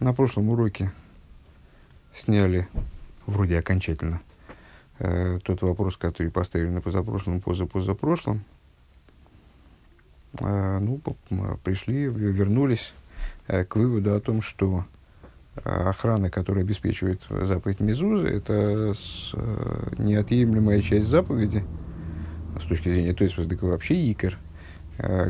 на прошлом уроке сняли, вроде окончательно, э, тот вопрос, который поставили на позапрошлом, позапозапрошлом. Э, ну, пришли, вернулись э, к выводу о том, что охрана, которая обеспечивает заповедь Мезузы, это с, э, неотъемлемая часть заповеди, с точки зрения, то есть вообще икор – Э,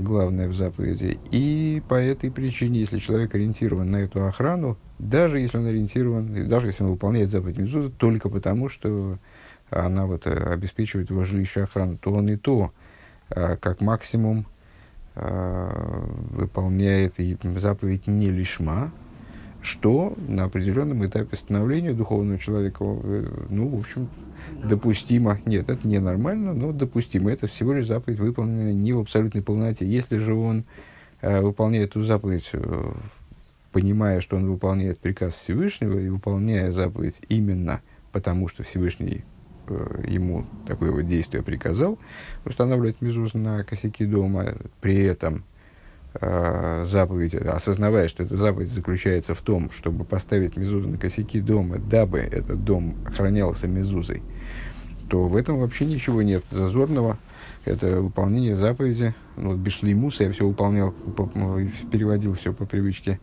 главное в заповеди. И по этой причине, если человек ориентирован на эту охрану, даже если он ориентирован, даже если он выполняет заповедь Мезуза, только потому, что она вот э, обеспечивает его жилище охрану, то он и то, э, как максимум, выполняет заповедь не лишма, что на определенном этапе становления духовного человека, ну, в общем, допустимо. Нет, это не нормально, но допустимо. Это всего лишь заповедь, выполненная не в абсолютной полноте. Если же он э, выполняет эту заповедь, э, понимая, что он выполняет приказ Всевышнего, и выполняя заповедь именно потому, что Всевышний э, ему такое вот действие приказал, устанавливать мезуз на косяки дома, при этом э, заповедь, осознавая, что эта заповедь заключается в том, чтобы поставить мезузу на косяки дома, дабы этот дом охранялся мезузой, то в этом вообще ничего нет зазорного. Это выполнение заповеди. Ну, вот Бишлеймуса я все выполнял, по, переводил все по привычке,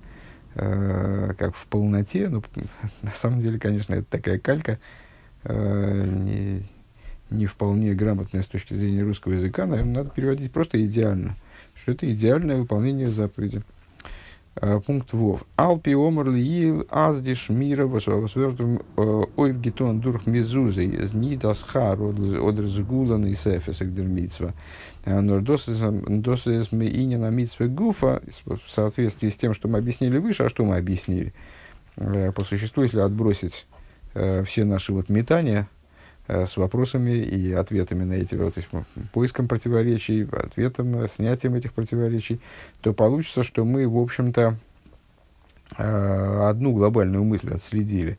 э, как в полноте. Но на самом деле, конечно, это такая калька, э, не, не вполне грамотная с точки зрения русского языка. Наверное, надо переводить просто идеально, что это идеальное выполнение заповеди. Э, пункт Вов. Алпи омар лиил аздиш мира восвертум э, ойв гетон дурх мизузей знидас хар одр згулан и сефес экдермитсва. Э, но досес мы и не на митсве гуфа в соответствии с тем, что мы объяснили выше, а что мы объяснили? По существу, если отбросить все наши вот метания, Э, с вопросами и ответами на эти вот, поиском противоречий, ответом, снятием этих противоречий, то получится, что мы, в общем-то, э, одну глобальную мысль отследили,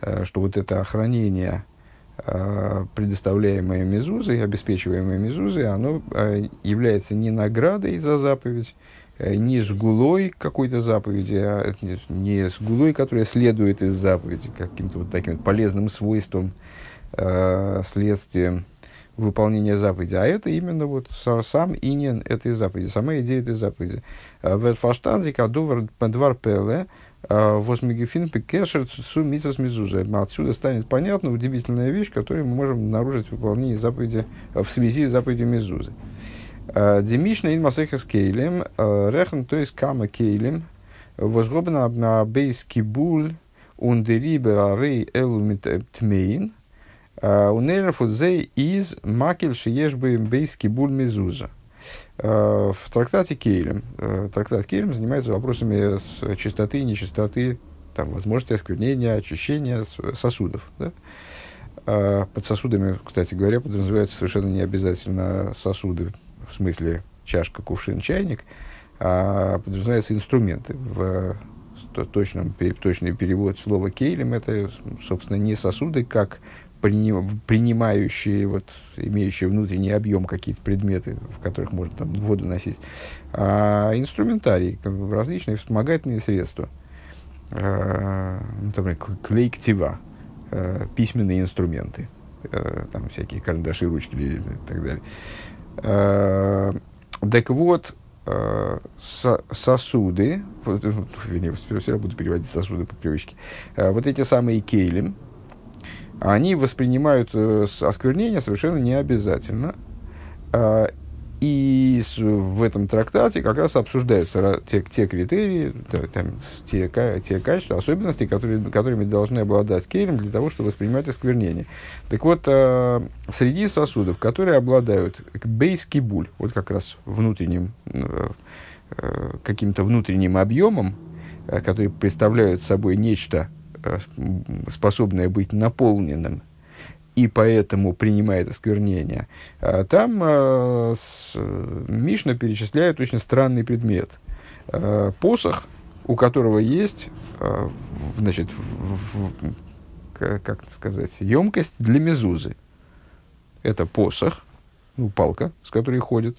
э, что вот это охранение, предоставляемое Мезузой, обеспечиваемое Мезузой, оно является не наградой за заповедь, не с гулой какой-то заповеди, а не с гулой, которая следует из заповеди, каким-то вот таким полезным свойством, э, следствием выполнения заповеди, а это именно вот сам инин этой заповеди, сама идея этой заповеди. Э, Верфаштанзик адувар двар пеле э, возмигефин пекешер су митсас мизуза. Отсюда станет понятна удивительная вещь, которую мы можем обнаружить в выполнении заповеди, э, в связи с заповедью мизузы. Демишна ин масехас кейлем, рехан то есть кама кейлем, возгобна на бейс кибуль ундерибер арей элу тмейн, Э, у нейрофудзей из макель шиешбы бейски буль мезуза. Э, в трактате Кейлем, э, трактат Кейлем занимается вопросами чистоты и нечистоты, там, возможности осквернения, очищения сосудов. Да? Под сосудами, кстати говоря, подразумеваются совершенно не обязательно сосуды, в смысле чашка, кувшин, чайник, а подразумеваются инструменты. В точном, точный перевод слова кейлем это, собственно, не сосуды, как принимающие, вот, имеющие внутренний объем какие-то предметы, в которых можно там, воду носить, а инструментарий, различные вспомогательные средства, э, например, клейктива, э, письменные инструменты, э, там всякие карандаши, ручки и так далее. Так вот, сосуды, вернее, все равно буду переводить сосуды по привычке, вот эти самые кейлем, они воспринимают э, осквернение совершенно не обязательно. Э, и в этом трактате как раз обсуждаются те, те критерии, там, те, те качества, особенности, которые, которыми должны обладать кейлем для того, чтобы воспринимать осквернение. Так вот, э, среди сосудов, которые обладают бейскибуль, вот как раз внутренним, э, э, каким-то внутренним объемом, которые представляют собой нечто способное быть наполненным, и поэтому принимает осквернение, а там э, Мишна перечисляет очень странный предмет. Э, посох, у которого есть, э, значит, как сказать, емкость для мезузы. Это посох, ну, палка, с которой ходит,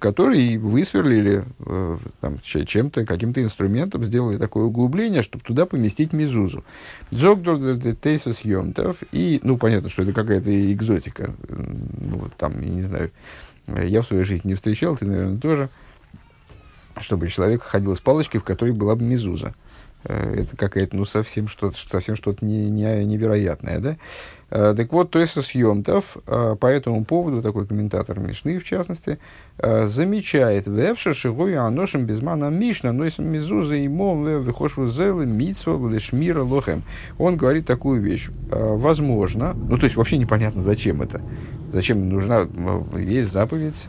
который высверлили э, там, чем-то, каким-то инструментом, сделали такое углубление, чтобы туда поместить мезузу. Джокдор тейсус йомтов. И, ну, понятно, что это какая-то экзотика. Ну, там, я не знаю, я в своей жизни не встречал, ты, наверное, тоже. Чтобы человек ходил с палочкой, в которой была бы мезуза. Э, это какая-то, ну, совсем что-то, совсем что-то не, не, невероятное, да? Э, так вот, то есть съемтов э, по этому поводу, такой комментатор Мишны, в частности, замечает, «Вевша шигою аношем безмана Мишна, но если мизуза мол, выхошву зелы, митсва, лешмира, лохем». Он говорит такую вещь. Возможно, ну, то есть вообще непонятно, зачем это. Зачем нужна, есть заповедь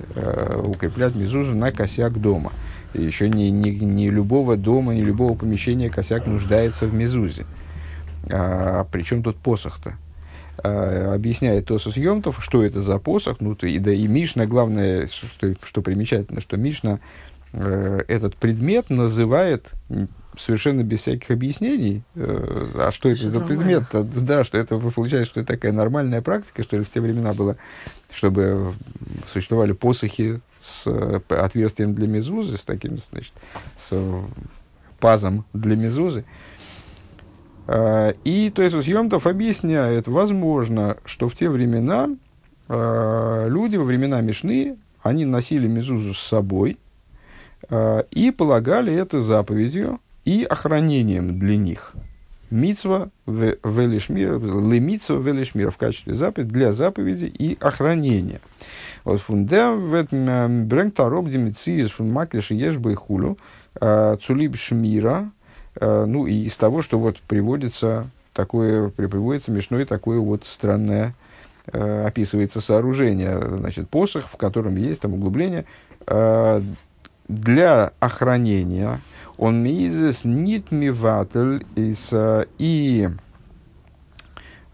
укреплять мизузу на косяк дома. Еще не, не, не любого дома, не любого помещения косяк нуждается в мезузе. А, причем тут посох-то? А, объясняет Тосус Йомтов, что это за посох. Ну, то, и, да, и Мишна, главное, что, что примечательно, что Мишна э, этот предмет называет совершенно без всяких объяснений, э, а что это за предмет? Да, что это получается, что это такая нормальная практика, что ли, в те времена было, чтобы существовали посохи с э, отверстием для мезузы, с таким, значит, с пазом для мезузы. А, и то есть Йомтов объясняет, возможно, что в те времена а, люди во времена Мишны, они носили мезузу с собой а, и полагали это заповедью и охранением для них. Мицва велишмира, лемицва велишмира в качестве заповеди для заповеди и охранения. Вот фунде брэнгт ароб демициис фун маклиши ешбы хулю а, цулиб шмира, ну и из того, что вот приводится такое, приводится смешное такое вот странное, описывается сооружение, значит, посох, в котором есть там углубление, для охранения, он мизес нит миватель и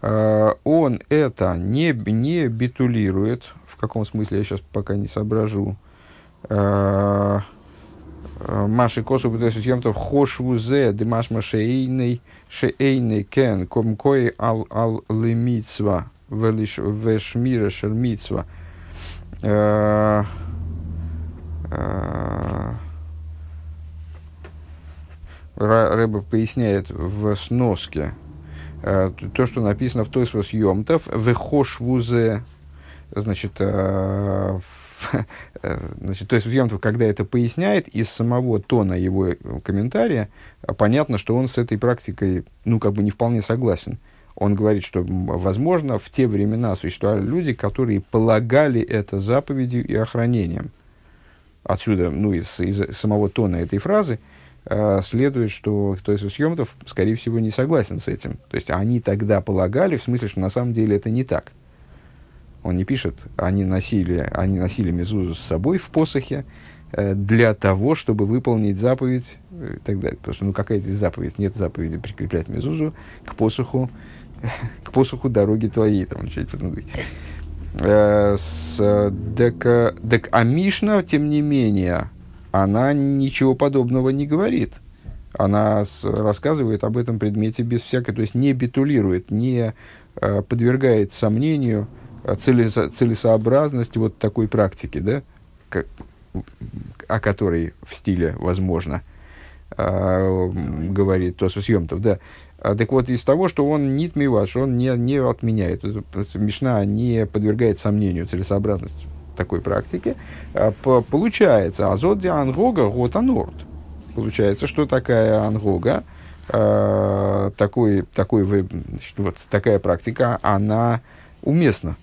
он это не, не битулирует, каком смысле я сейчас пока не соображу. А, а, Маши косу бутесу съемтов хошвузе дымаш машейный шейный кен комкой ал ал лимитсва велиш вешмира шермитсва. А, Рэба поясняет в сноске то, что написано в той съемтов вехошвузе значит, э, э, значит, то есть Йомтов, когда это поясняет, из самого тона его комментария, понятно, что он с этой практикой, ну, как бы не вполне согласен. Он говорит, что, возможно, в те времена существовали люди, которые полагали это заповедью и охранением. Отсюда, ну, из, из самого тона этой фразы, э, следует, что кто из Йомтов, скорее всего, не согласен с этим. То есть, они тогда полагали, в смысле, что на самом деле это не так. Он не пишет, они носили, они носили мезузу с собой в посохе э, для того, чтобы выполнить заповедь э, и так далее. Потому что, ну, какая здесь заповедь? Нет заповеди прикреплять мезузу к посоху, к посоху дороги твоей. Там, э, с, дек, дек, а Мишна, тем не менее, она ничего подобного не говорит. Она с, рассказывает об этом предмете без всякой, то есть не битулирует, не э, подвергает сомнению целесо, целесообразность вот такой практики, да, как, о которой в стиле возможно э, говорит Тосус Йомтов, да. А, так вот, из того, что он нит миваш, он не, не отменяет, Мишна не подвергает сомнению целесообразность такой практики, а, по, получается, азот ди ангога гот анорд. Получается, что такая ангога, э, такой, такой, значит, вот такая практика, она уместна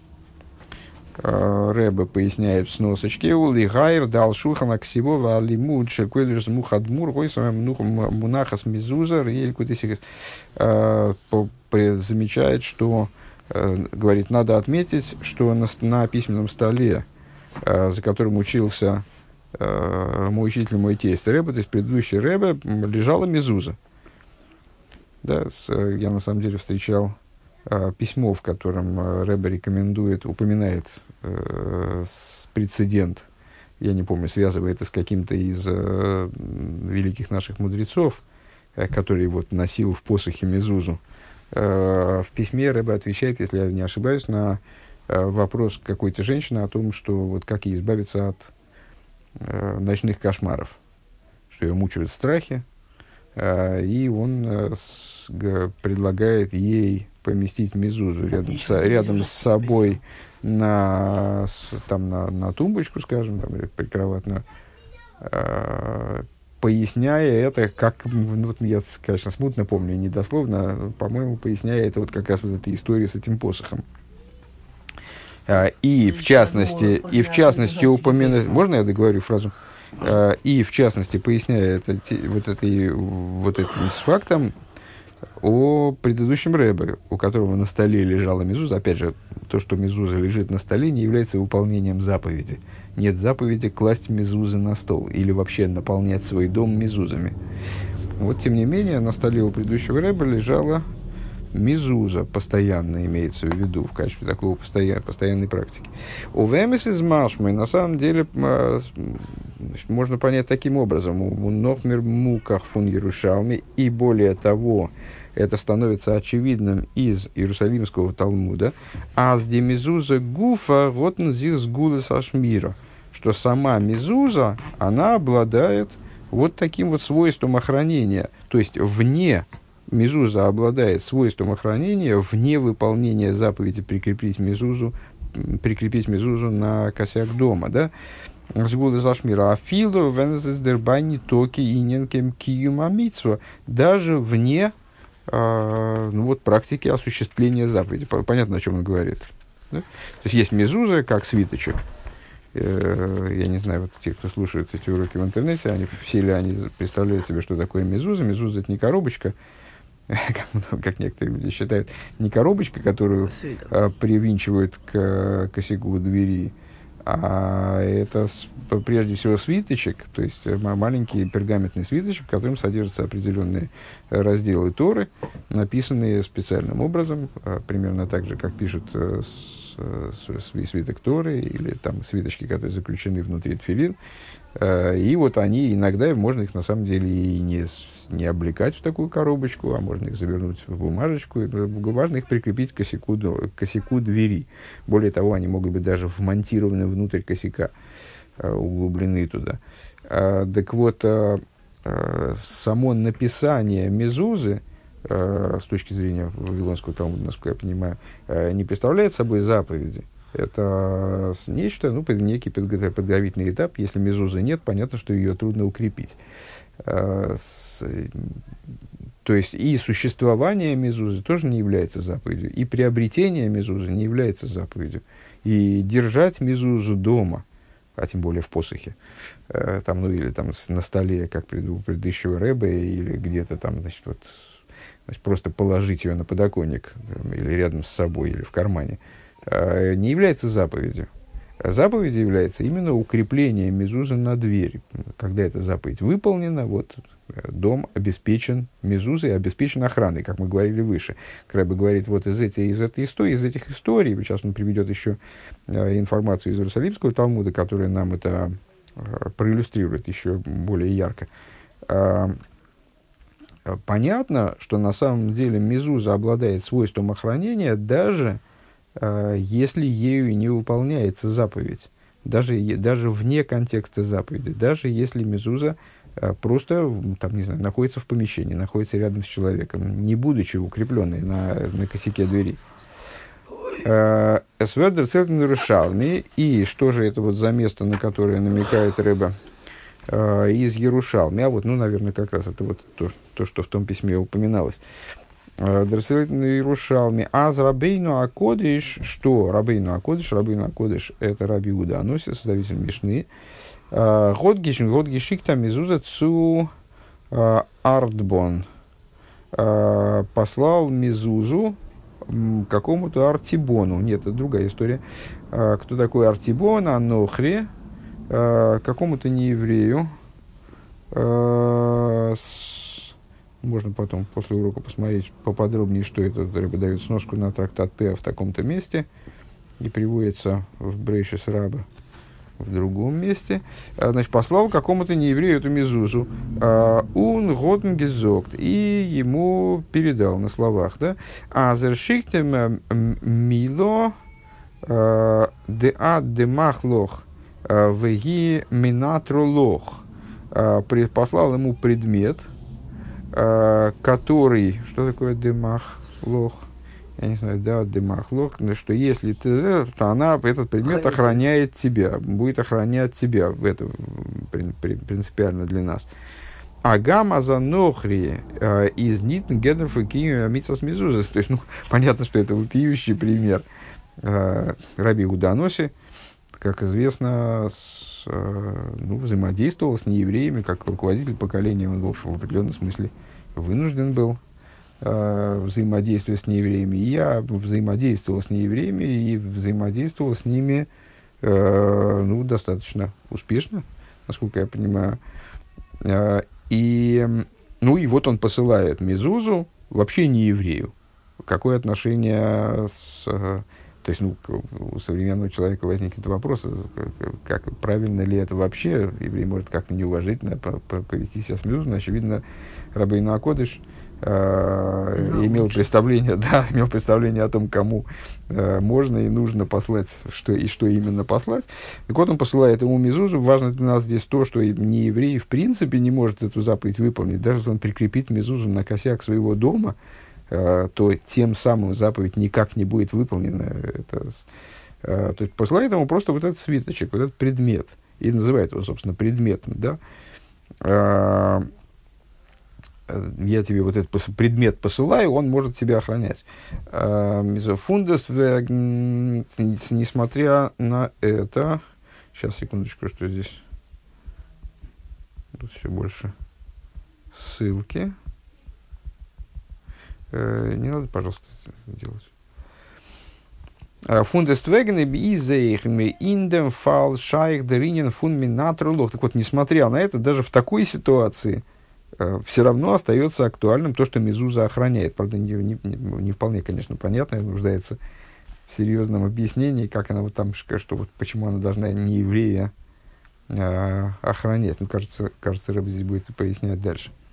Рэбе поясняет в сносочке, «Ули гайр дал шухана ксивова алимуд шекведуш мухадмур гойсам мунахас мизузар и элькутисикас». Э, замечает, что, э, говорит, надо отметить, что на, на письменном столе, за которым учился мой учитель, мой тесть Рэбе, то есть предыдущий Рэбе, лежала мизуза. Да, с, я на самом деле встречал Э, письмо, в котором э, Рэбе рекомендует, упоминает э, прецедент, я не помню, связывает это с каким-то из э, великих наших мудрецов, э, который вот носил в посохе Мезузу. Э, в письме Рэбе отвечает, если я не ошибаюсь, на э, вопрос какой-то женщины о том, что вот как ей избавиться от э, ночных кошмаров, что ее мучают страхи, э, и он э, предлагает ей поместить Мизузу рядом, с, рядом с собой на, с, там, на, на тумбочку, скажем, там, или прикроватную, э, поясняя это, как, ну, вот я, конечно, смутно помню, недословно, по-моему, поясняя это вот как раз вот эта история с этим посохом. А, и в частности, и в частности упоминать, можно я договорю фразу? А, и в частности, поясняя это, вот, этой, вот этим фактом о предыдущем рэбе, у которого на столе лежала мезуза. Опять же, то, что мезуза лежит на столе, не является выполнением заповеди. Нет заповеди класть мезузы на стол или вообще наполнять свой дом мезузами. Вот, тем не менее, на столе у предыдущего рэба лежала мизуза постоянно имеется в виду в качестве такого постоян, постоянной практики. У Вемес из Машмы на самом деле а, значит, можно понять таким образом. У Нохмер Муках фун Ярушалми и более того, это становится очевидным из Иерусалимского Талмуда, а с демизуза гуфа вот зис гулес ашмира, что сама мизуза, она обладает вот таким вот свойством охранения, то есть вне Мезуза обладает свойством охранения вне выполнения заповеди прикрепить мезузу, прикрепить мезузу на косяк дома, да? Сгулы зашмира. Афилу вензездербайни токи иненкем киюмамитсва. Даже вне э, ну, вот, практики осуществления заповеди. Понятно, о чем он говорит. Да? То есть есть мезуза как свиточек. Э, я не знаю, вот те, кто слушает эти уроки в интернете, они, все ли они представляют себе, что такое мезуза. Мезуза это не коробочка, как, как некоторые люди считают, не коробочка, которую а, привинчивают к косяку двери, а это с, прежде всего свиточек, то есть э, маленький пергаментный свиточек, в котором содержатся определенные разделы Торы, написанные специальным образом, а, примерно так же, как пишут э, с, с, свиток Торы или там свиточки, которые заключены внутри тфилин. Э, и вот они иногда, можно их на самом деле и не не облекать в такую коробочку, а можно их завернуть в бумажечку, важно их прикрепить к косяку, к косяку двери. Более того, они могут быть даже вмонтированы внутрь косяка, э, углублены туда. А, так вот, а, а, само написание мезузы, с точки зрения Вавилонского Талмуда, насколько я понимаю, не представляет собой заповеди. Это нечто, ну, некий подготовительный этап. Если мезузы нет, понятно, что ее трудно укрепить то есть и существование мезузы тоже не является заповедью, и приобретение мезузы не является заповедью. И держать мезузу дома, а тем более в посохе, э, там, ну или там на столе, как у предыдущего рэба, или где-то там, значит, вот, значит, просто положить ее на подоконник, или рядом с собой, или в кармане, э, не является заповедью. Заповедь является именно укрепление мезузы на двери. Когда эта заповедь выполнена, вот дом обеспечен мезузой, обеспечен охраной, как мы говорили выше. Крэбе говорит, вот из, эти, из этой истории, из этих историй, сейчас он приведет еще э, информацию из Иерусалимского Талмуда, которая нам это э, проиллюстрирует еще более ярко. Э, понятно, что на самом деле мезуза обладает свойством охранения, даже э, если ею не выполняется заповедь. Даже, даже вне контекста заповеди, даже если мезуза Э, просто там, не знаю, находится в помещении, находится рядом с человеком, не будучи укрепленной на, на косяке двери. Э, Свердер Цельтен Рушалми. И что же это вот за место, на которое намекает рыба из Ярушалми? А вот, ну, наверное, как раз это вот то, то что в том письме упоминалось. Дерцелитн Ярушалми. Аз Рабейну Акодиш, что Рабейну Акодиш? Рабейну Акодиш это Раби Уда Аносис, составитель Мишны. Год гешикта мизуза цу артбон. Послал мизузу какому-то Артибону. Нет, это другая история. Кто такой Артибон? Анохре. Какому-то нееврею. Можно потом после урока посмотреть поподробнее, что это. Рыба дает сноску на трактат П в таком-то месте. И приводится в Брейшес Раба в другом месте, а, значит, послал какому-то нееврею эту мезузу, он а, годен гезокт, и ему передал на словах, да, а зершиктем мило а, де ад де махлох Веги минатрулох. Послал ему предмет, который... Что такое дымах лох? я не знаю, да, демахлох, что если ты, то она, этот предмет охраняет тебя, будет охранять тебя, это принципиально для нас. Агама за нохри э, из нитн гедерф и митсас мизуза. То есть, ну, понятно, что это вопиющий пример. Э, Раби Уданоси, как известно, с, э, ну, взаимодействовал с неевреями, как руководитель поколения, он, в определенном смысле вынужден был э, взаимодействия с неевреями. И я взаимодействовал с неевреями и взаимодействовал с ними э, ну, достаточно успешно, насколько я понимаю. Э, и, ну, и вот он посылает Мезузу, вообще не еврею. Какое отношение с... Э, то есть, ну, у современного человека возникнет вопрос, как правильно ли это вообще, еврей может как-то неуважительно повести себя с Мезузой, очевидно, Рабейну Акодыш – э, имел представление, да, имел представление о том, кому э, можно и нужно послать, что, и что именно послать. Так вот, он посылает ему Мизузу. Важно для нас здесь то, что не еврей в принципе не может эту заповедь выполнить. Даже если он прикрепит Мизузу на косяк своего дома, э, то тем самым заповедь никак не будет выполнена. Это, э, то есть посылает ему просто вот этот свиточек, вот этот предмет. И называет его, собственно, предметом, да. Э, Э, я тебе вот этот предмет посылаю, он может тебя охранять. Э, Фундес, несмотря на это, сейчас, секундочку, что здесь, тут все больше ссылки. Э, не надо, пожалуйста, делать. Фундествеген изейхме индем фал шайх деринен фун минатрулох. Так вот, несмотря на это, даже в такой ситуации – Э, все равно остается актуальным то, что Мезуза охраняет. Правда, не, не, не вполне, конечно, понятно, нуждается в серьезном объяснении, как она вот там, что вот почему она должна не еврея а, охранять. Ну, кажется, кажется, Рэб здесь будет пояснять дальше. А,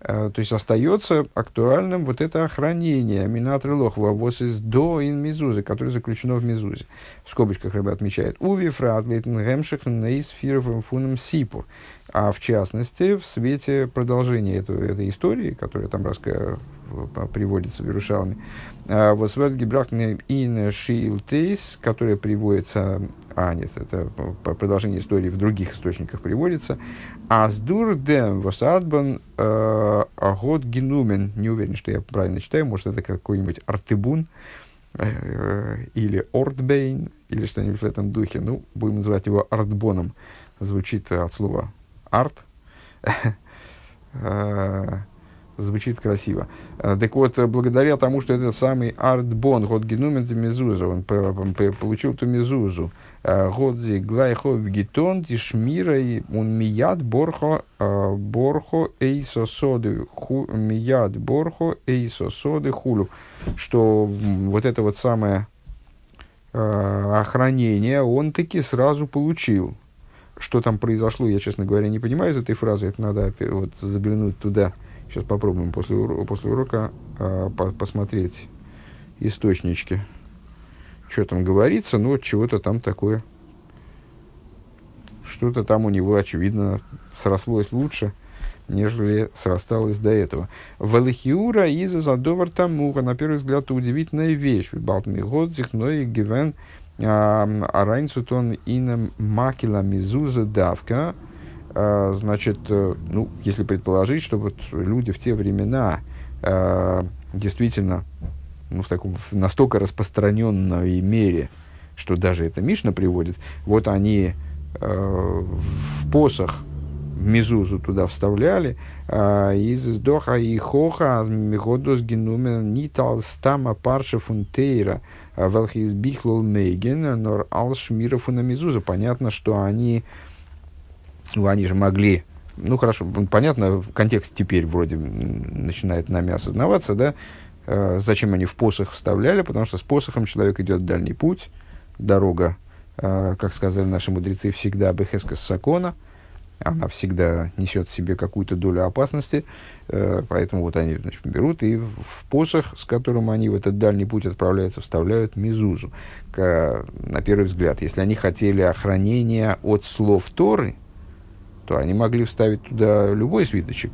то есть остается актуальным вот это охранение Минатры Лохва из до ин Мизузы, которое заключено в Мизузе. В скобочках Рэб отмечает. Уви фрат лейтен гемших нейс фиров фуном сипур а в частности в свете продолжения этой, этой истории, которая там раска, приводится в Иерушалме, а, вот Свет Гибрахне ин Шилтейс, которая приводится, а это продолжение истории в других источниках приводится, Аздур дем восардбан а, агод генумен, не уверен, что я правильно читаю, может это какой-нибудь артыбун, э, или Ортбейн, или что-нибудь в этом духе. Ну, будем называть его Артбоном. Звучит от слова арт. Э, звучит красиво. Э, так вот, благодаря тому, что этот самый артбон, год генумен мезуза, он получил ту мезузу, э, год зи глайхо вгитон тишмира, и он мияд борхо, борхо эйсо соды, мияд борхо эйсо соды хулю, что вот это вот самое охранение он таки сразу получил что там произошло, я, честно говоря, не понимаю из этой фразы. Это надо вот, заглянуть туда. Сейчас попробуем после, урока, после урока э, по посмотреть источнички. Что там говорится, но чего-то там такое. Что-то там у него, очевидно, срослось лучше, нежели срасталось до этого. Валихиура из задовар тамуха, на первый взгляд, удивительная вещь. Балтми годзих, но и гивен а Райнцутон инем макила мизуза давка, а, значит, э, ну, если предположить, что вот люди в те времена а, действительно ну, в таком в настолько распространенной мере, что даже это Мишна приводит, вот они э, в посох мизузу туда вставляли, э, из доха и хоха миходос генумен нитал стама парша фунтейра, Велхис Бихлол Мейген, Нор Алшмиров и Намизуза. Понятно, что они, ну, они же могли, ну хорошо, понятно, контекст теперь вроде начинает нами осознаваться, да, э, зачем они в посох вставляли, потому что с посохом человек идет дальний путь, дорога, э, как сказали наши мудрецы, всегда Бехескас Сакона, она всегда несет в себе какую-то долю опасности, э, поэтому вот они значит, берут и в посох, с которым они в этот дальний путь отправляются, вставляют мизузу. К, на первый взгляд, если они хотели охранения от слов Торы, то они могли вставить туда любой свиточек,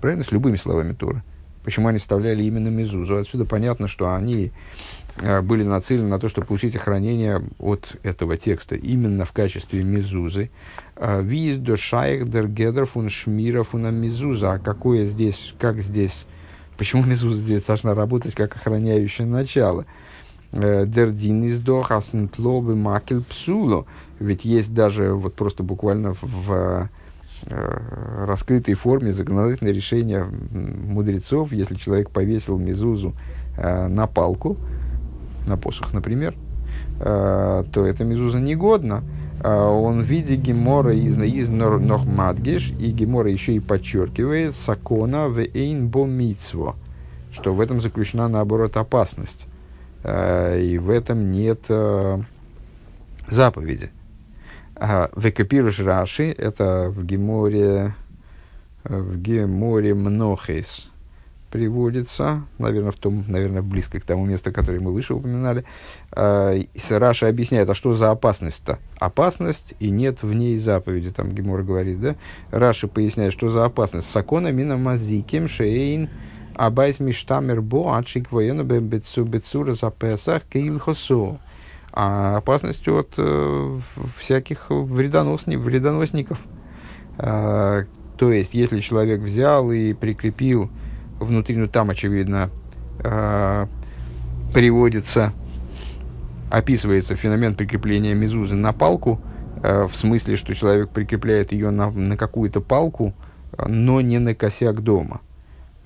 правильно, с любыми словами Торы. Почему они вставляли именно мизузу? Отсюда понятно, что они э, были нацелены на то, чтобы получить охранение от этого текста именно в качестве мизузы. Э, Виз до шайх дер гедер фун шмира фуна мизуза. А какое здесь, как здесь, почему мизуза здесь должна работать как охраняющее начало? Э, Дердин из дохаснтлобы макель псуло. Ведь есть даже вот просто буквально в, раскрытой форме законодательное решение мудрецов, если человек повесил мезузу э, на палку, на посох, например, э, то эта мезуза негодна. Он в виде гемора из, из Нохмадгиш, и гемора еще и подчеркивает сакона в эйн бомитсво, что в этом заключена, наоборот, опасность. И в этом нет заповеди. А, Векапируш Раши, это в Геморе, в Геморе Мнохейс приводится, наверное, в том, наверное, близко к тому месту, которое мы выше упоминали. А, Раша объясняет, а что за опасность-то? Опасность, и нет в ней заповеди, там Гемор говорит, да? Раша поясняет, что за опасность. Сакона мина мазиким шейн абайс миштамер бо ачик воену бецу бецура за песах кейлхосу а опасность от э, всяких вредоносни, вредоносников. А, то есть, если человек взял и прикрепил внутри, ну там, очевидно, а, приводится, описывается феномен прикрепления мезузы на палку, а, в смысле, что человек прикрепляет ее на, на какую-то палку, но не на косяк дома.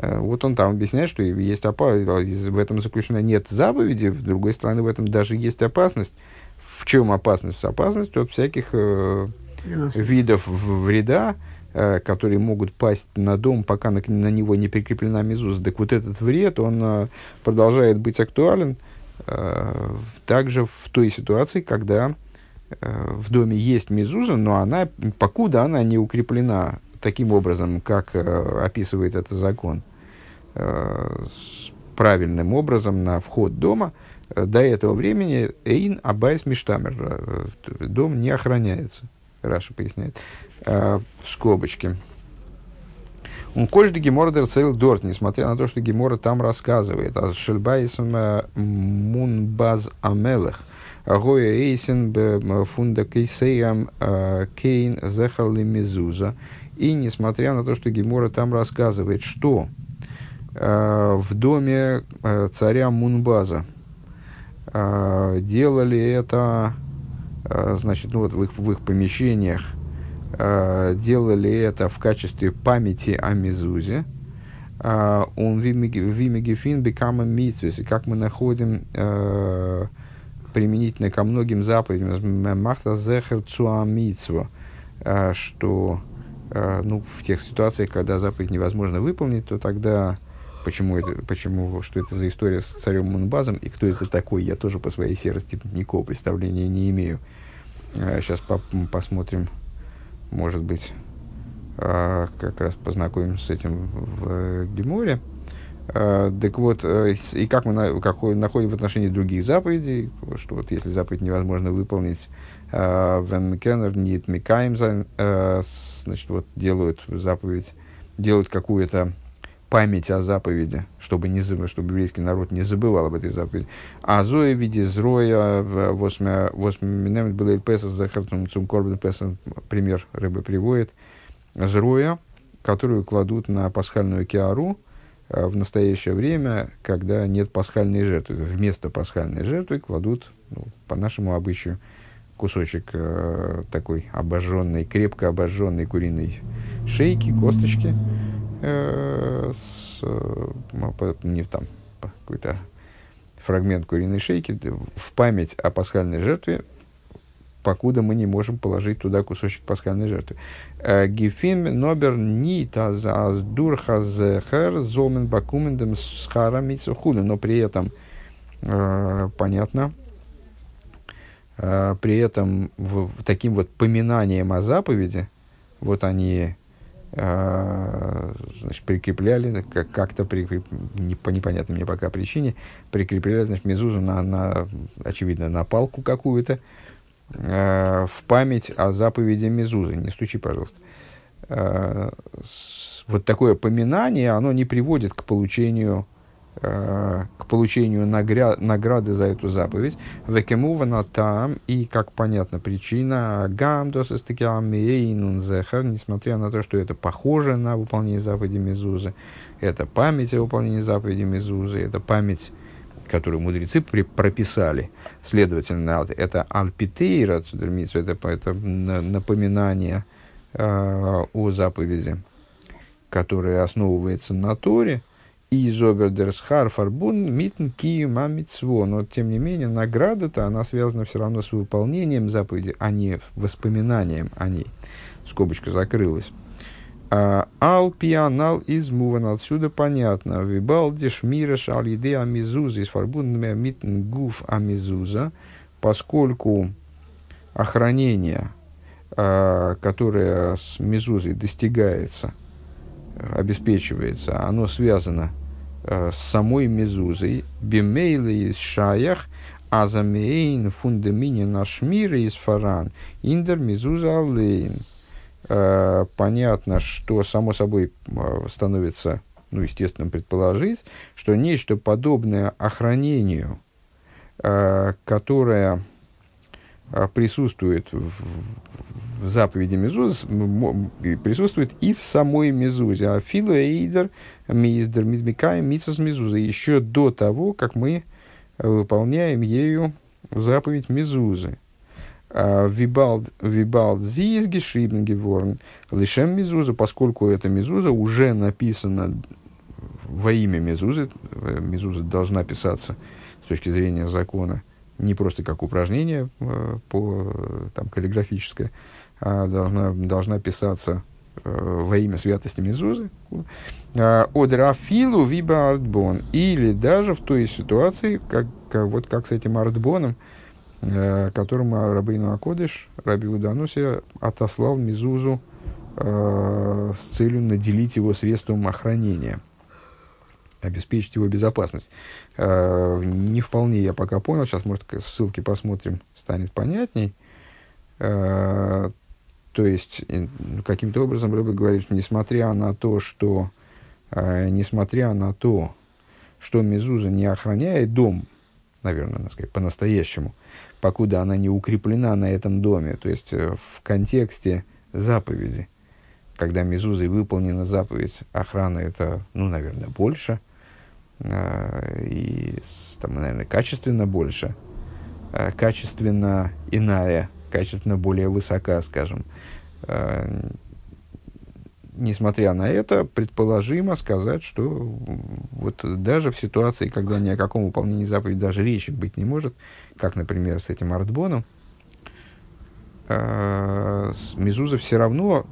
Э, вот он там объясняет, что есть опасность, в этом заключена нет заповеди, с другой стороны, в этом даже есть опасность. В чем опасность? Опасность от всяких э, видов вреда, э, которые могут пасть на дом, пока на, на него не прикреплена мезуза. Так вот этот вред, он э, продолжает быть актуален э, также в той ситуации, когда э, в доме есть мезуза, но она, покуда она не укреплена таким образом, как э, описывает этот закон, правильным образом на вход дома, э, до этого времени Эйн Абайс Миштамер. Э, дом не охраняется. Раша поясняет. В скобочке. Он кольжды Гемора цел Дорт, несмотря на то, что Гемора там рассказывает. А Шельбайсом Мунбаз Амелех. Гоя Эйсен Фунда Кейсеям Кейн Зехарли Мизуза. И несмотря на то, что Гемора там рассказывает, что Э, в доме э, царя Мунбаза. Э, делали это, значит, ну вот в их, в их помещениях, делали это в качестве памяти о Мезузе. Он вимегефин бекама митвес. И как мы находим применительно ко многим заповедям, махта зехер цуамитсва, что ну, в тех ситуациях, когда заповедь невозможно выполнить, то тогда Почему это, почему, что это за история с царем Мунбазом и кто это такой, я тоже по своей серости никакого представления не имею. Сейчас а, по посмотрим, может быть, а, как раз познакомимся с этим в Геморе. А, так вот, э, и как мы на, находим в отношении других заповедей, что вот если заповедь невозможно выполнить, Микаем, значит, вот делают заповедь, делают какую-то память о заповеди, чтобы, не, чтобы еврейский народ не забывал об этой заповеди. А Зоя виде Зроя, в восьминем был Песах, Захартум Цум Корбен Песах, пример рыбы приводит, Зроя, которую кладут на пасхальную киару э, в настоящее время, когда нет пасхальной жертвы. Вместо пасхальной жертвы кладут, ну, по нашему обычаю, кусочек э, такой обожженной, крепко обожженной куриной шейки, косточки, э, с, э, не там, какой-то фрагмент куриной шейки в память о пасхальной жертве, покуда мы не можем положить туда кусочек пасхальной жертвы. Э, Гифим нобер нита за дурхазехер зомен бакумендем схара митсухуду. Но при этом, э, понятно, э, при этом таким вот поминанием о заповеди, вот они э, значит, прикрепляли, как- как-то прикреп... не, по непонятной мне пока причине, прикрепляли значит, мезузу на, на, очевидно, на палку какую-то э, в память о заповеди мезузы. Не стучи, пожалуйста. С- вот такое поминание, оно не приводит к получению к получению нагря- награды за эту заповедь. Векемувана там, и, как понятно, причина гамдос зехар, несмотря на то, что это похоже на выполнение заповеди Мезузы, это память о выполнении заповеди Мезузы, это память, которую мудрецы при- прописали. Следовательно, это альпитейра, это, это на- напоминание э, о заповеди, которая основывается на Торе, и зогердерсхар фарбун митн кием амитсво. Но, тем не менее, награда-то, она связана все равно с выполнением заповеди, а не воспоминанием о ней. Скобочка закрылась. А, Ал пианал из муван. Отсюда понятно. Вибалди шмира шалиде амизуза из фарбун митн гуф амизуза. Поскольку охранение, а, которое с мезузой достигается, обеспечивается, оно связано с самой мезузой, бимейлы из шаях, а замейн фундамини наш мир из фаран, индер мезуза алейн. Э, Понятно, что само собой э, становится, ну, естественно, предположить, что нечто подобное охранению, э, которое э, присутствует в заповеди Мезуз, присутствует и в самой Мезузе. А филу эйдер миздер мидмикаем митсус Мезуза. Еще до того, как мы э, выполняем ею заповедь Мезузы. А Вибалд вибалд зиз гешрибн геворн лишем Мезуза, поскольку эта Мезуза уже написана во имя Мезузы. Э, Мезуза должна писаться с точки зрения закона не просто как упражнение э, по, там, каллиграфическое, должна, должна писаться э, во имя святости Мезузы. Одрафилу виба артбон. Или даже в той ситуации, как, как, вот как с этим артбоном, э, которому Рабейну Акодыш, Раби Удануси, отослал Мезузу э, с целью наделить его средством охранения, обеспечить его безопасность. Э, не вполне я пока понял, сейчас, может, ссылки посмотрим, станет понятней. Э, то есть, э, каким-то образом Рыба говорит, несмотря на то, что, э, несмотря на то, что Мезуза не охраняет дом, наверное, надо сказать, по-настоящему, покуда она не укреплена на этом доме, то есть э, в контексте заповеди, когда Мезузой выполнена заповедь, охрана это, ну, наверное, больше, э, и, там, наверное, качественно больше, э, качественно иная, качественно более высока, скажем. Э, Несмотря на это, предположимо сказать, что вот даже в ситуации, когда ни о каком выполнении заповеди даже речи быть не может, как, например, с этим артбоном, с- Мезуза все равно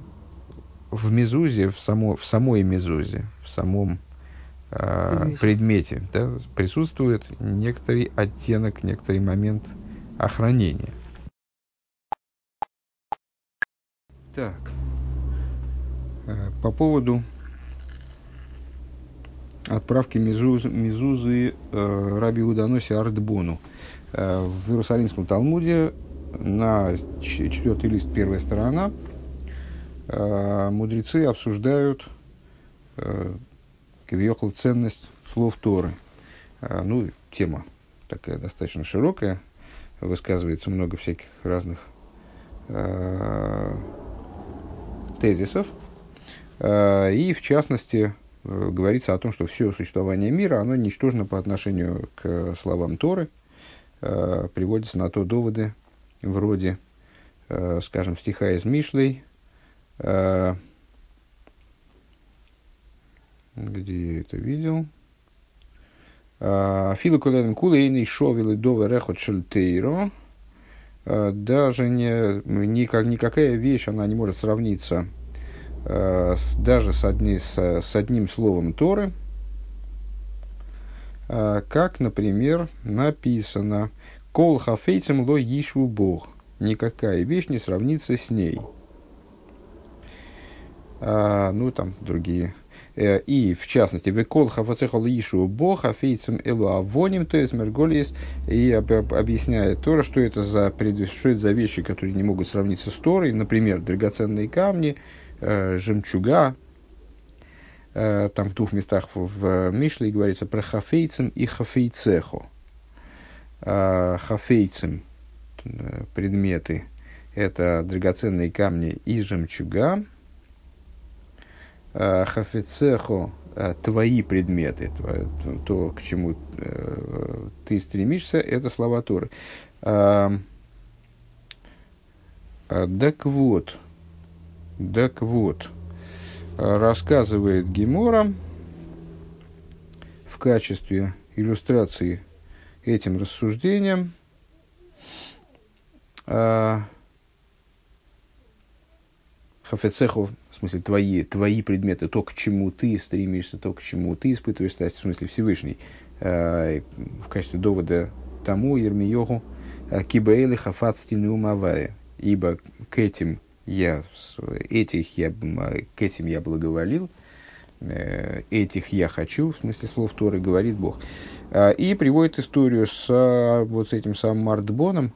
в Мезузе, в, само, в самой Мезузе, в самом э, предмете, да, присутствует некоторый оттенок, некоторый момент охранения. Так. Э, По поводу отправки Мезуз, Мезузы э, Раби Уданоси Ардбону. Э, в Иерусалимском Талмуде на четвертый лист, первая сторона, э, мудрецы обсуждают э, кавиохал ценность слов Торы. Э, ну, тема такая достаточно широкая, высказывается много всяких разных э, тезисов. Э, И, в частности, э, говорится о том, что все существование мира, оно ничтожно по отношению к словам Торы. Э, Приводятся на то доводы вроде, скажем, стиха из Мишлей, где я это видел, Филу колен кулейный шовил и рехот шельтейро. Э, Даже не, никак, никакая вещь, она не может сравниться э, даже с, одни, с, с одним словом Торы, э, как, например, написано «Кол хафейцем ло ишву Бог». Никакая вещь не сравнится с ней. а, ну, там другие. Э, и, в частности, «Векол хафацехал ишу боха фейцем элу авоним», то есть мерголис, и объясняет Тора, что это, за, что это за вещи, которые не могут сравниться с Торой, например, драгоценные камни, э, жемчуга, э, там в двух местах в Мишле говорится про хафейцем и хафейцехо. Хафейцем предметы – это драгоценные камни и жемчуга – Э, хафицехо э, твои предметы, то, к чему э, ты стремишься, это слова Торы. Так вот, так вот, рассказывает Гемора в качестве иллюстрации этим рассуждениям Хафецеху в смысле твои, твои предметы, то, к чему ты стремишься, то, к чему ты испытываешь страсть, в смысле Всевышний, э, в качестве довода тому Ермиогу э, Кибаэли Хафацтину Мавая, ибо к этим я, этих я, к этим я благоволил, э, этих я хочу, в смысле слов Торы, говорит Бог. Э, и приводит историю с вот с этим самым Мартбоном,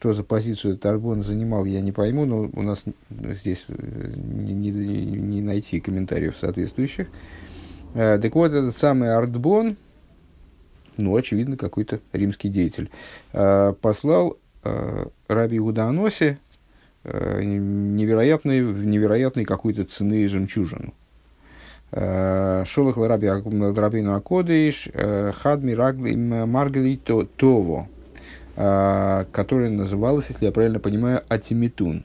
что за позицию этот Арбон занимал, я не пойму, но у нас здесь э, не, не, не найти комментариев соответствующих. Э, так вот, этот самый Ардбон, ну, очевидно, какой-то римский деятель, э, послал Раби Гуданосе невероятной, невероятной какой-то цены жемчужину. Шолах Раби Рабину Акодыш, Хадми Маргли Тово. А, которая называлась, если я правильно понимаю, Атимитун.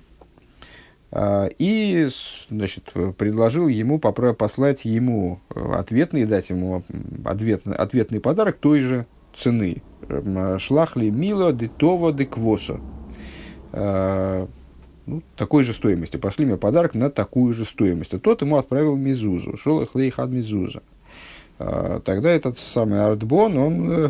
А, и значит, предложил ему послать ему ответный, дать ему ответ, ответный подарок той же цены. Шлахли мило де това де квосо. А, ну, такой же стоимости. Пошли мне подарок на такую же стоимость. А тот ему отправил Мизузу. Шел их лейхад Мизуза. Тогда этот самый Артбон, он э,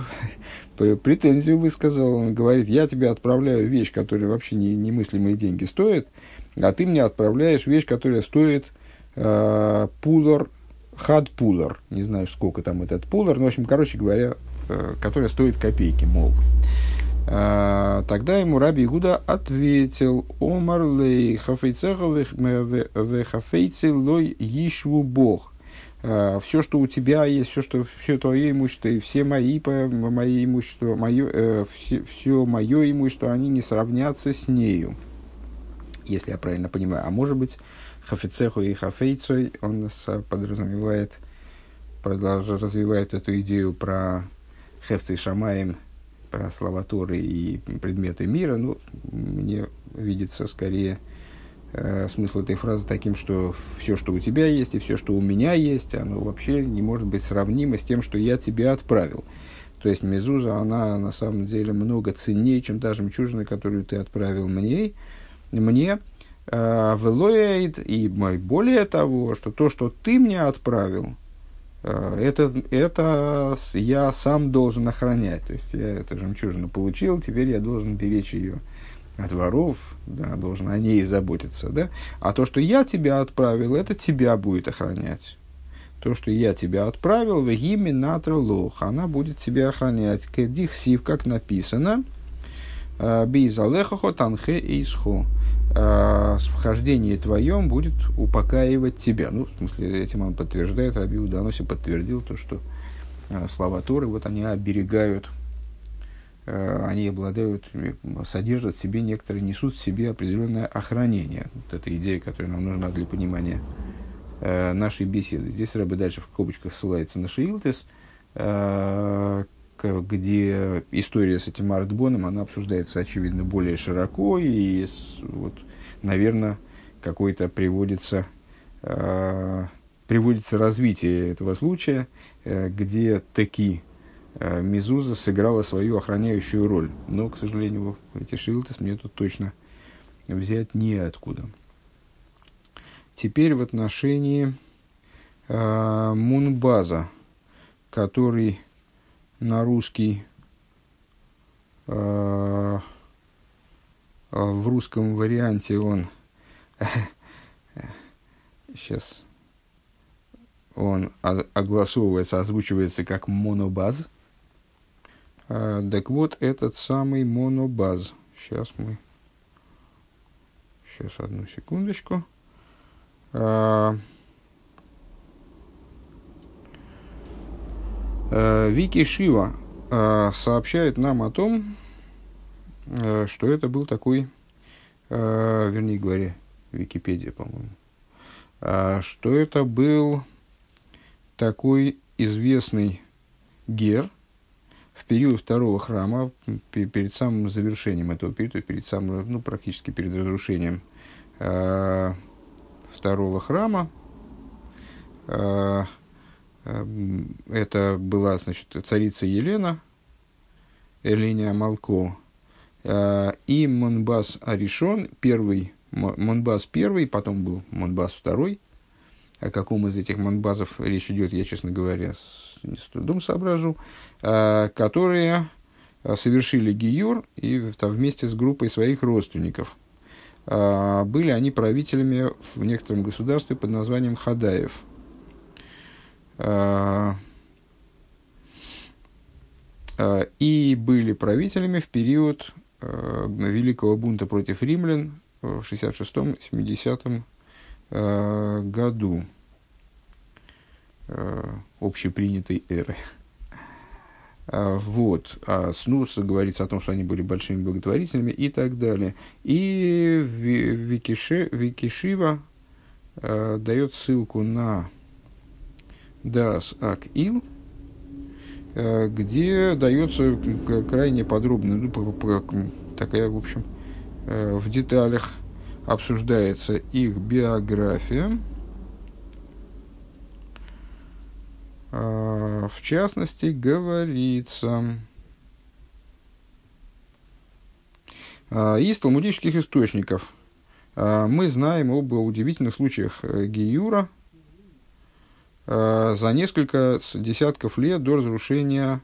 претензию высказал. Он говорит, я тебе отправляю вещь, которая вообще не, немыслимые деньги стоит, а ты мне отправляешь вещь, которая стоит э, пулер, хад пулер. Не знаю, сколько там этот пулер, но, в общем, короче говоря, э, которая стоит копейки, мол. А, тогда ему Раби Игуда ответил, Омар лей хафейцеховых хафейцы лой ишву бог. Э, все, что у тебя есть, все, что все твое имущество и все мои, мои имущества, мое, э, все, все мое имущество, они не сравнятся с нею, если я правильно понимаю. А может быть, хафицеху и хафейцой, он нас подразумевает, продолжает, развивает эту идею про хефцы и шамаем, про слова Торы и предметы мира. Ну, мне видится скорее э, смысл этой фразы таким, что все, что у тебя есть, и все, что у меня есть, оно вообще не может быть сравнимо с тем, что я тебе отправил. То есть мезуза, она на самом деле много ценнее, чем та жемчужина, которую ты отправил мне. мне э, Велоид, и более того, что то, что ты мне отправил, э, это, это я сам должен охранять. То есть я эту жемчужину получил, теперь я должен беречь ее от воров, да, должен о ней заботиться, да, а то, что я тебя отправил, это тебя будет охранять. То, что я тебя отправил, в гиме натролох, она будет тебя охранять. Кедихсив, как написано, «А, бейзалехахо танхе исхо. «А, вхождение твоем будет упокаивать тебя. Ну, в смысле, этим он подтверждает, Раби Уданоси подтвердил то, что а, слова Торы, вот они оберегают Э, они обладают, э, содержат в себе некоторые, несут в себе определенное охранение. Вот эта идея, которая нам нужна для понимания э, нашей беседы. Здесь Рэбе дальше в кобочках ссылается на Шиилтес, где история с этим Артбоном, она обсуждается, очевидно, более широко, и, вот, наверное, какой-то приводится, приводится развитие этого случая, где такие Э, Мизуза сыграла свою охраняющую роль. Но, к сожалению, эти шилтес мне тут точно взять неоткуда. Теперь в отношении э, Мунбаза, который на русский э, в русском варианте он сейчас он огласовывается, озвучивается как монобаз. А, так вот, этот самый монобаз. Сейчас мы... Сейчас, одну секундочку. А, а, Вики Шива сообщает нам о том, что это был такой, вернее говоря, Википедия, по-моему, что это был такой известный гер в период второго храма, перед самым завершением этого периода, перед самым, ну, практически перед разрушением э, второго храма. Э, это была, значит, царица Елена, Элиния Малко, э, и Монбас Аришон, первый, Монбас первый, потом был Монбас второй, о каком из этих манбазов речь идет, я, честно говоря, не с трудом соображу, а, которые а, совершили гиюр и там, вместе с группой своих родственников. А, были они правителями в некотором государстве под названием Хадаев. И были правителями в период Великого бунта против римлян в 66-70 Э, году общепринятой эры. А, вот. А Снус говорится о том, что они были большими благотворителями и так далее. И Викиши, Викишива э, дает ссылку на Дас Ак Ил, э, где дается крайне подробно, ну, такая, в общем, э, в деталях обсуждается их биография. А, в частности, говорится а, из талмудических источников. А, мы знаем об удивительных случаях э, Гиюра за несколько десятков лет до разрушения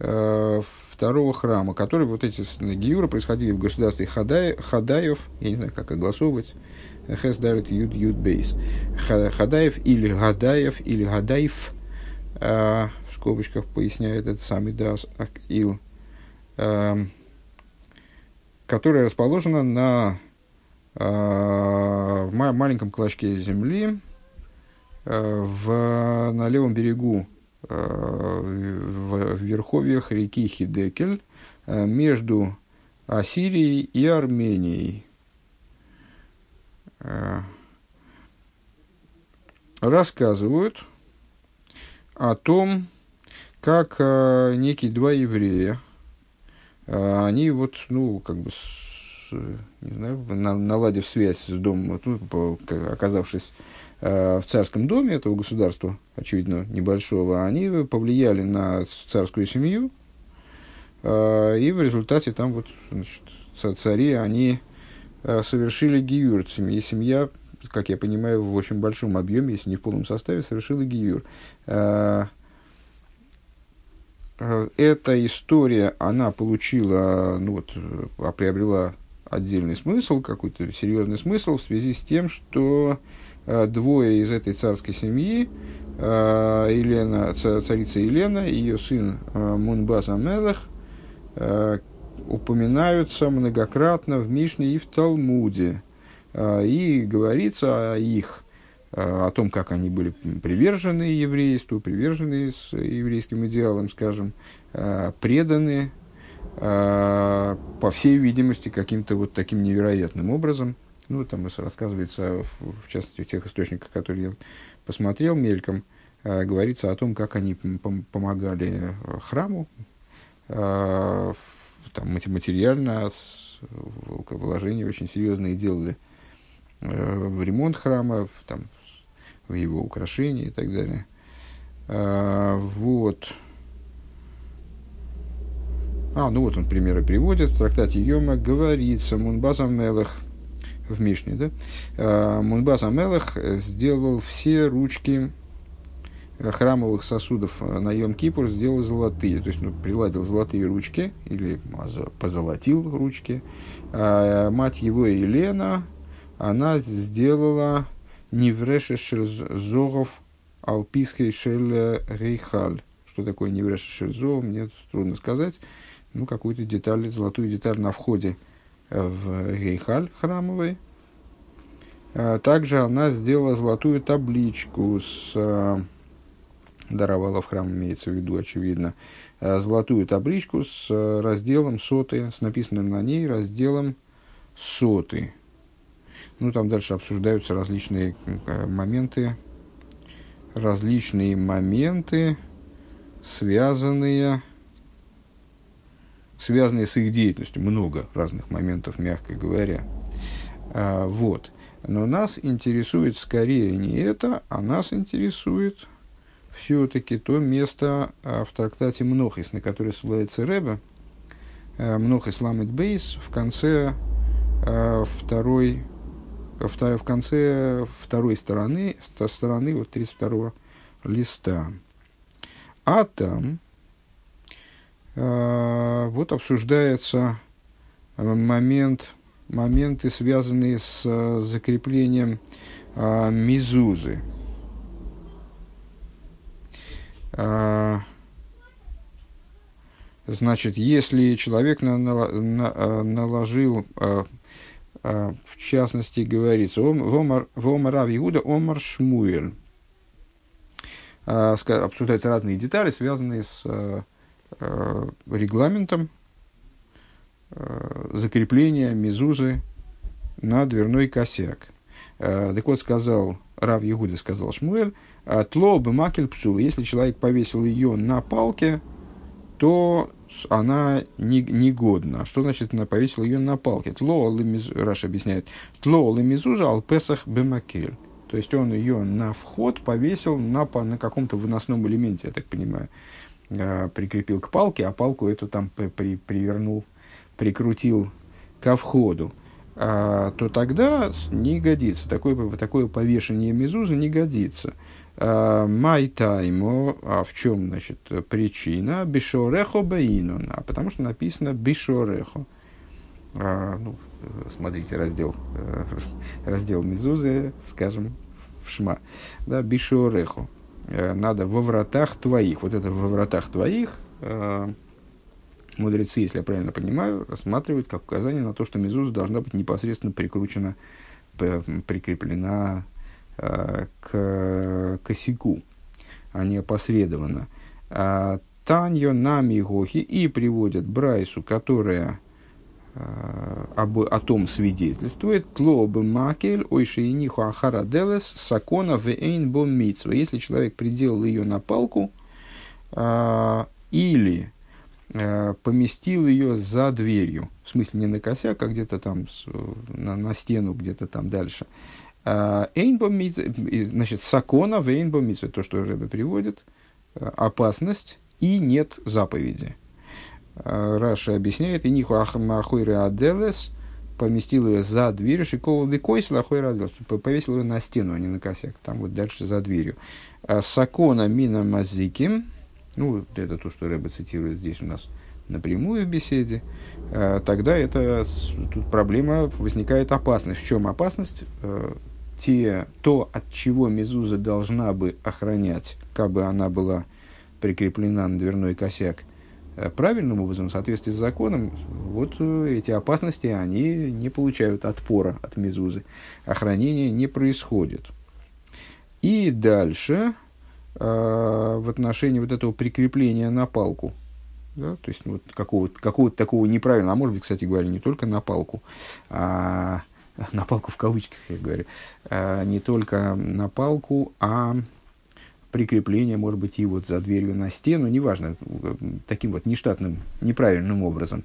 Э, второго храма, которые вот эти гиюры происходили в государстве Хадаев, я не знаю, как огласовывать, Хес Дарит Юд Юд Бейс, Хадаев или Гадаев или Гадаев, э, в скобочках поясняет этот самый Дас Акил, э, которая расположена на э, маленьком клочке земли в, на левом берегу в верховьях реки Хидекель между Ассирией и Арменией. Рассказывают о том, как э, некие два еврея, они вот, ну, как бы, с, не знаю, наладив связь с домом, ну, оказавшись Э, в царском доме этого государства, очевидно, небольшого, они повлияли на царскую семью, э, и в результате там вот значит, цари, они э, совершили гиюр. И семья, как я понимаю, в очень большом объеме, если не в полном составе, совершила гиюр. Эта история, она получила, ну вот, приобрела отдельный смысл, какой-то серьезный смысл в связи с тем, что Э, двое из этой царской семьи, э, Елена, царица Елена и ее сын э, Мунбас Амелах, упоминаются многократно в Мишне и в Талмуде. И говорится о их, о том, как они были привержены еврейству, привержены с еврейским идеалам, скажем, преданы, по всей видимости, каким-то вот таким невероятным образом – ну, там рассказывается, в, частности, в тех источниках, которые я посмотрел мельком, э, говорится о том, как они пом- помогали э, храму, э, там, материально, вложения очень серьезные делали э, в ремонт храма, в, там, в его украшения и так далее. Э, вот. А, ну вот он примеры приводит. В трактате Йома говорится, Мунбазам Мелах – в Мишне, да, а, Мунбас Амелах сделал все ручки храмовых сосудов на Йом Кипур, сделал золотые, то есть ну, приладил золотые ручки или позолотил ручки. А мать его Елена она сделала невреши зогов алпийской шель рейхаль. Что такое невреши шель мне трудно сказать. Ну, какую-то деталь, золотую деталь на входе в рейхаль храмовый. А также она сделала золотую табличку с даровала в храм, имеется в виду, очевидно, золотую табличку с разделом соты, с написанным на ней разделом соты. Ну, там дальше обсуждаются различные э, моменты, различные моменты, связанные, связанные с их деятельностью. Много разных моментов, мягко говоря. А, вот. Но нас интересует скорее не это, а нас интересует все-таки то место а, в трактате Мнохис, на которое ссылается Рэбе, а, Мнохис Ламет Бейс, в конце а, второй в конце второй стороны, стороны вот 32 листа. А там э, вот обсуждается момент, моменты, связанные с э, закреплением э, мизузы. Э, значит, если человек на, на, на, наложил э, в частности, говорится, «Вомар Рав Иуда, Омар Шмуэль». А, обсуждаются разные детали, связанные с а, регламентом закрепления мезузы на дверной косяк. Так вот, сказал Рав Егуда, сказал Шмуэль, «Тло бы макель псул». Если человек повесил ее на палке, то она не, негодна. Что значит, она повесила ее на палке? Тло Раш объясняет. Тло лемизужа алпесах бемакель. То есть он ее на вход повесил на, на каком-то выносном элементе, я так понимаю. А, прикрепил к палке, а палку эту там при, привернул, прикрутил ко входу. А, то тогда не годится. Такое, такое повешение мезузы не годится. Э, Майтайму, а в чем, значит, причина? Бишорехо бейнон, а потому что написано бишорехо. А, ну, смотрите раздел, э, раздел Мезузы, скажем, в Шма. Да, бишорехо. Э, надо во вратах твоих. Вот это во вратах твоих мудрецы, если я правильно понимаю, рассматривают как указание на то, что мезуза должна быть непосредственно прикручена, прикреплена к косяку, а не опосредованно. А, Таньо нами гохи и приводят Брайсу, которая э, об, о том свидетельствует, тлобы макель, ойшииниху ахара делес, сакона вейн бом митсва. Если человек приделал ее на палку, а, или а, поместил ее за дверью, в смысле не на косяк, а где-то там на, на стену, где-то там дальше, значит, сакона в эйнбо то, что Рэбе приводит, э, опасность и нет заповеди. Э, Раша объясняет, и ниху ахмахойры аделес, поместил ее за дверью, шикова бекойс лахойры аделес, повесил ее на стену, а не на косяк, там вот дальше за дверью. «Э, сакона мина мазиким, ну, это то, что Рэбе цитирует здесь у нас напрямую в беседе, тогда это, тут проблема, возникает опасность. В чем опасность? Те, то, от чего мезуза должна бы охранять, как бы она была прикреплена на дверной косяк, э, правильным образом, в соответствии с законом, вот э, эти опасности, они не получают отпора от мезузы. Охранение не происходит. И дальше, э, в отношении вот этого прикрепления на палку, да, то есть вот какого-то, какого такого неправильного, а может быть, кстати говоря, не только на палку, а на палку в кавычках, я говорю, а, не только на палку, а прикрепление, может быть, и вот за дверью на стену, неважно, таким вот нештатным, неправильным образом.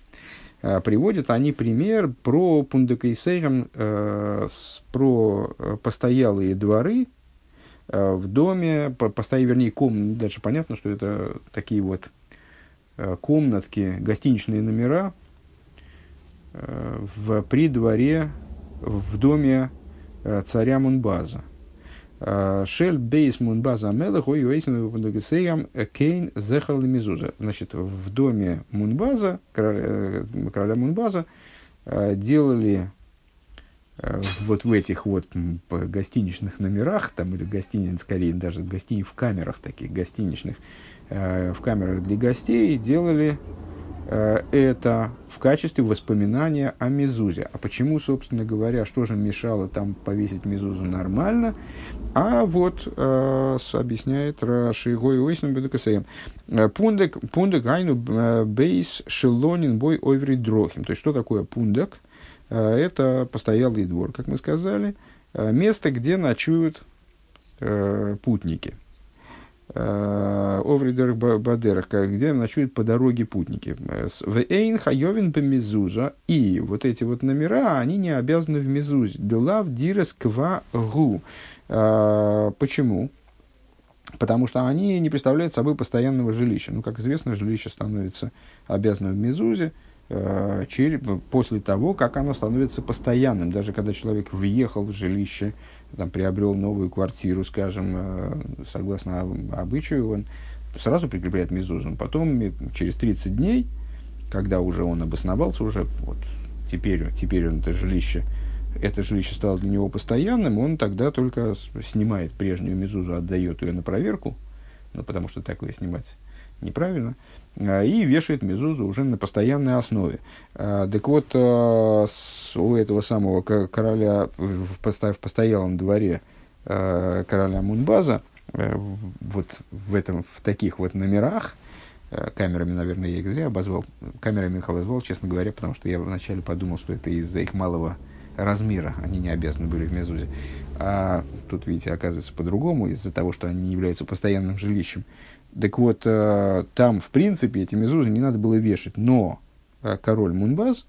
А, приводят они пример про пундакейсейрам, э, про э, постоялые дворы э, в доме, постоя, вернее, комнаты, дальше понятно, что это такие вот комнатки, гостиничные номера в, при дворе в доме э, царя Мунбаза. Э, Шель бейс Мунбаза Амелах, ой, уэйсен кейн зехал мизуза. Значит, в доме Мунбаза, короля, э, короля Мунбаза, делали вот в этих вот гостиничных номерах, там, или гостиниц, скорее даже гостиниц в камерах таких гостиничных, в камерах для гостей делали это в качестве воспоминания о Мезузе. А почему, собственно говоря, что же мешало там повесить Мезузу нормально? А вот э, объясняет Раши Гой Ойсен Бедукасаем. Пундек, пундек айну бейс шелонин бой ойври дрохим. То есть, что такое пундек? Э, это постоялый двор, как мы сказали. Э, место, где ночуют э, путники. Овридер Бадерах, где ночуют по дороге путники. В Эйн Хайовин Бемизуза. И вот эти вот номера, они не обязаны в Мизузе. Делав Дирес Ква Гу. Почему? Потому что они не представляют собой постоянного жилища. Ну, как известно, жилище становится обязанным в Мизузе через, после того, как оно становится постоянным. Даже когда человек въехал в жилище, там, приобрел новую квартиру, скажем, э, согласно обычаю, он сразу прикрепляет мезузу. Потом, через 30 дней, когда уже он обосновался, уже вот, теперь, теперь он это жилище, это жилище стало для него постоянным, он тогда только снимает прежнюю мезузу, отдает ее на проверку, ну, потому что такое снимать неправильно, и вешает мезузу уже на постоянной основе. А, так вот, а, у этого самого короля в постоялом дворе короля Мунбаза, вот в, этом, в таких вот номерах, камерами, наверное, я их зря обозвал, камерами их обозвал, честно говоря, потому что я вначале подумал, что это из-за их малого размера, они не обязаны были в Мезузе. А тут, видите, оказывается по-другому, из-за того, что они не являются постоянным жилищем. Так вот, э, там, в принципе, эти мезузы не надо было вешать. Но э, король Мунбаз,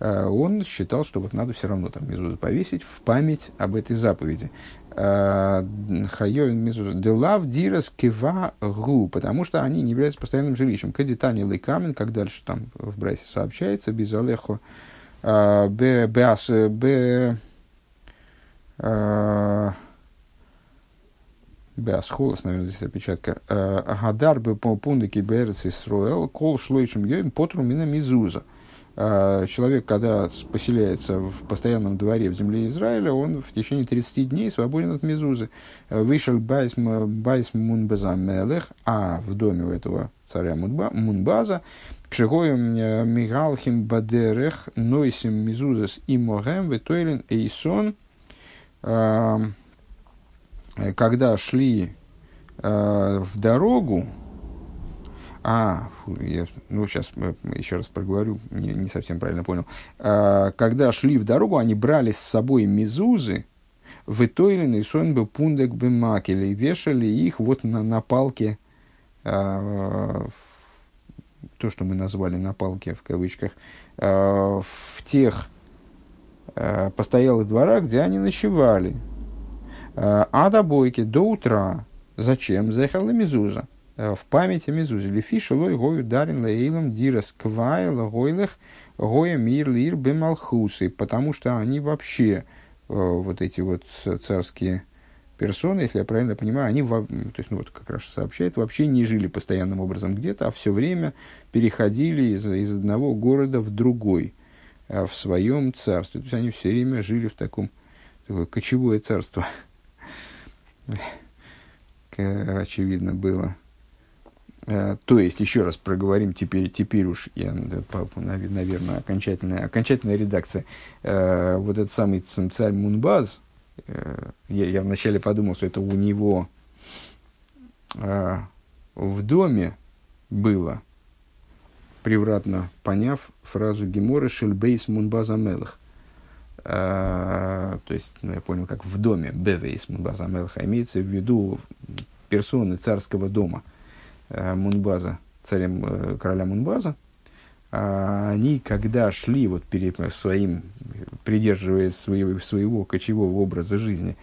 э, он считал, что вот надо все равно там мезузы повесить в память об этой заповеди. Хайовин мезуза. Делав дирас кива гу, потому что они не являются постоянным жилищем. Кадитани лейкамен, как дальше там в Брайсе сообщается, без алехо б б Беасхолос, наверное, здесь опечатка. Агадар бы по пундыке Берец Исруэл, кол шлойчим йоим потру мина мизуза. Человек, когда поселяется в постоянном дворе в земле Израиля, он в течение 30 дней свободен от мизузы. Вышел байс мунбаза мелех, а в доме у этого царя Мунбаза, к шигоем мигалхим бадерех, нойсим мизузас и могем, ветойлен эйсон, Э, когда шли э, в дорогу, а, я, ну сейчас э, еще раз проговорю, не, не совсем правильно понял. А, когда шли в дорогу, они брали с собой мизузы, в Итойлин и Сонбе Пундек Бемакели, и вешали их вот на, на палке, а, то, что мы назвали на палке в кавычках, а, в тех а, постоялых дворах, где они ночевали. А до бойки, до утра. Зачем? Захарла мизуза. В памяти мизузы. Лефиша лой гою дарин лейлом дира сквай лагойлых гоя мир лир бемалхусы. Потому что они вообще, э, вот эти вот царские персоны, если я правильно понимаю, они, то есть, ну вот как раз сообщает, вообще не жили постоянным образом где-то, а все время переходили из, из одного города в другой, э, в своем царстве. То есть они все время жили в таком такое кочевое царство. очевидно было. Э, то есть, еще раз проговорим, теперь, теперь уж, я, наверное, окончательная, окончательная редакция. Э, вот этот самый царь Мунбаз, я, я вначале подумал, что это у него в доме было, превратно поняв фразу Гемора «Шельбейс Мунбаза Мелах». А, то есть, ну, я понял, как в доме Бевейс Мунбаза Мелха, имеется в виду персоны царского дома э, Мунбаза, царем э, короля Мунбаза, а они, когда шли вот перед своим, придерживаясь своего, своего кочевого образа жизни,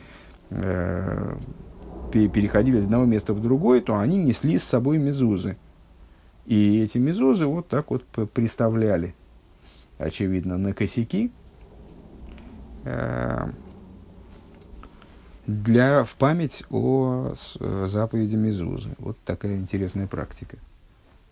э, переходили из одного места в другое, то они несли с собой мезузы. И эти мезузы вот так вот представляли, очевидно, на косяки, Э, для, в память о заповеди Мезузы. Вот такая интересная практика.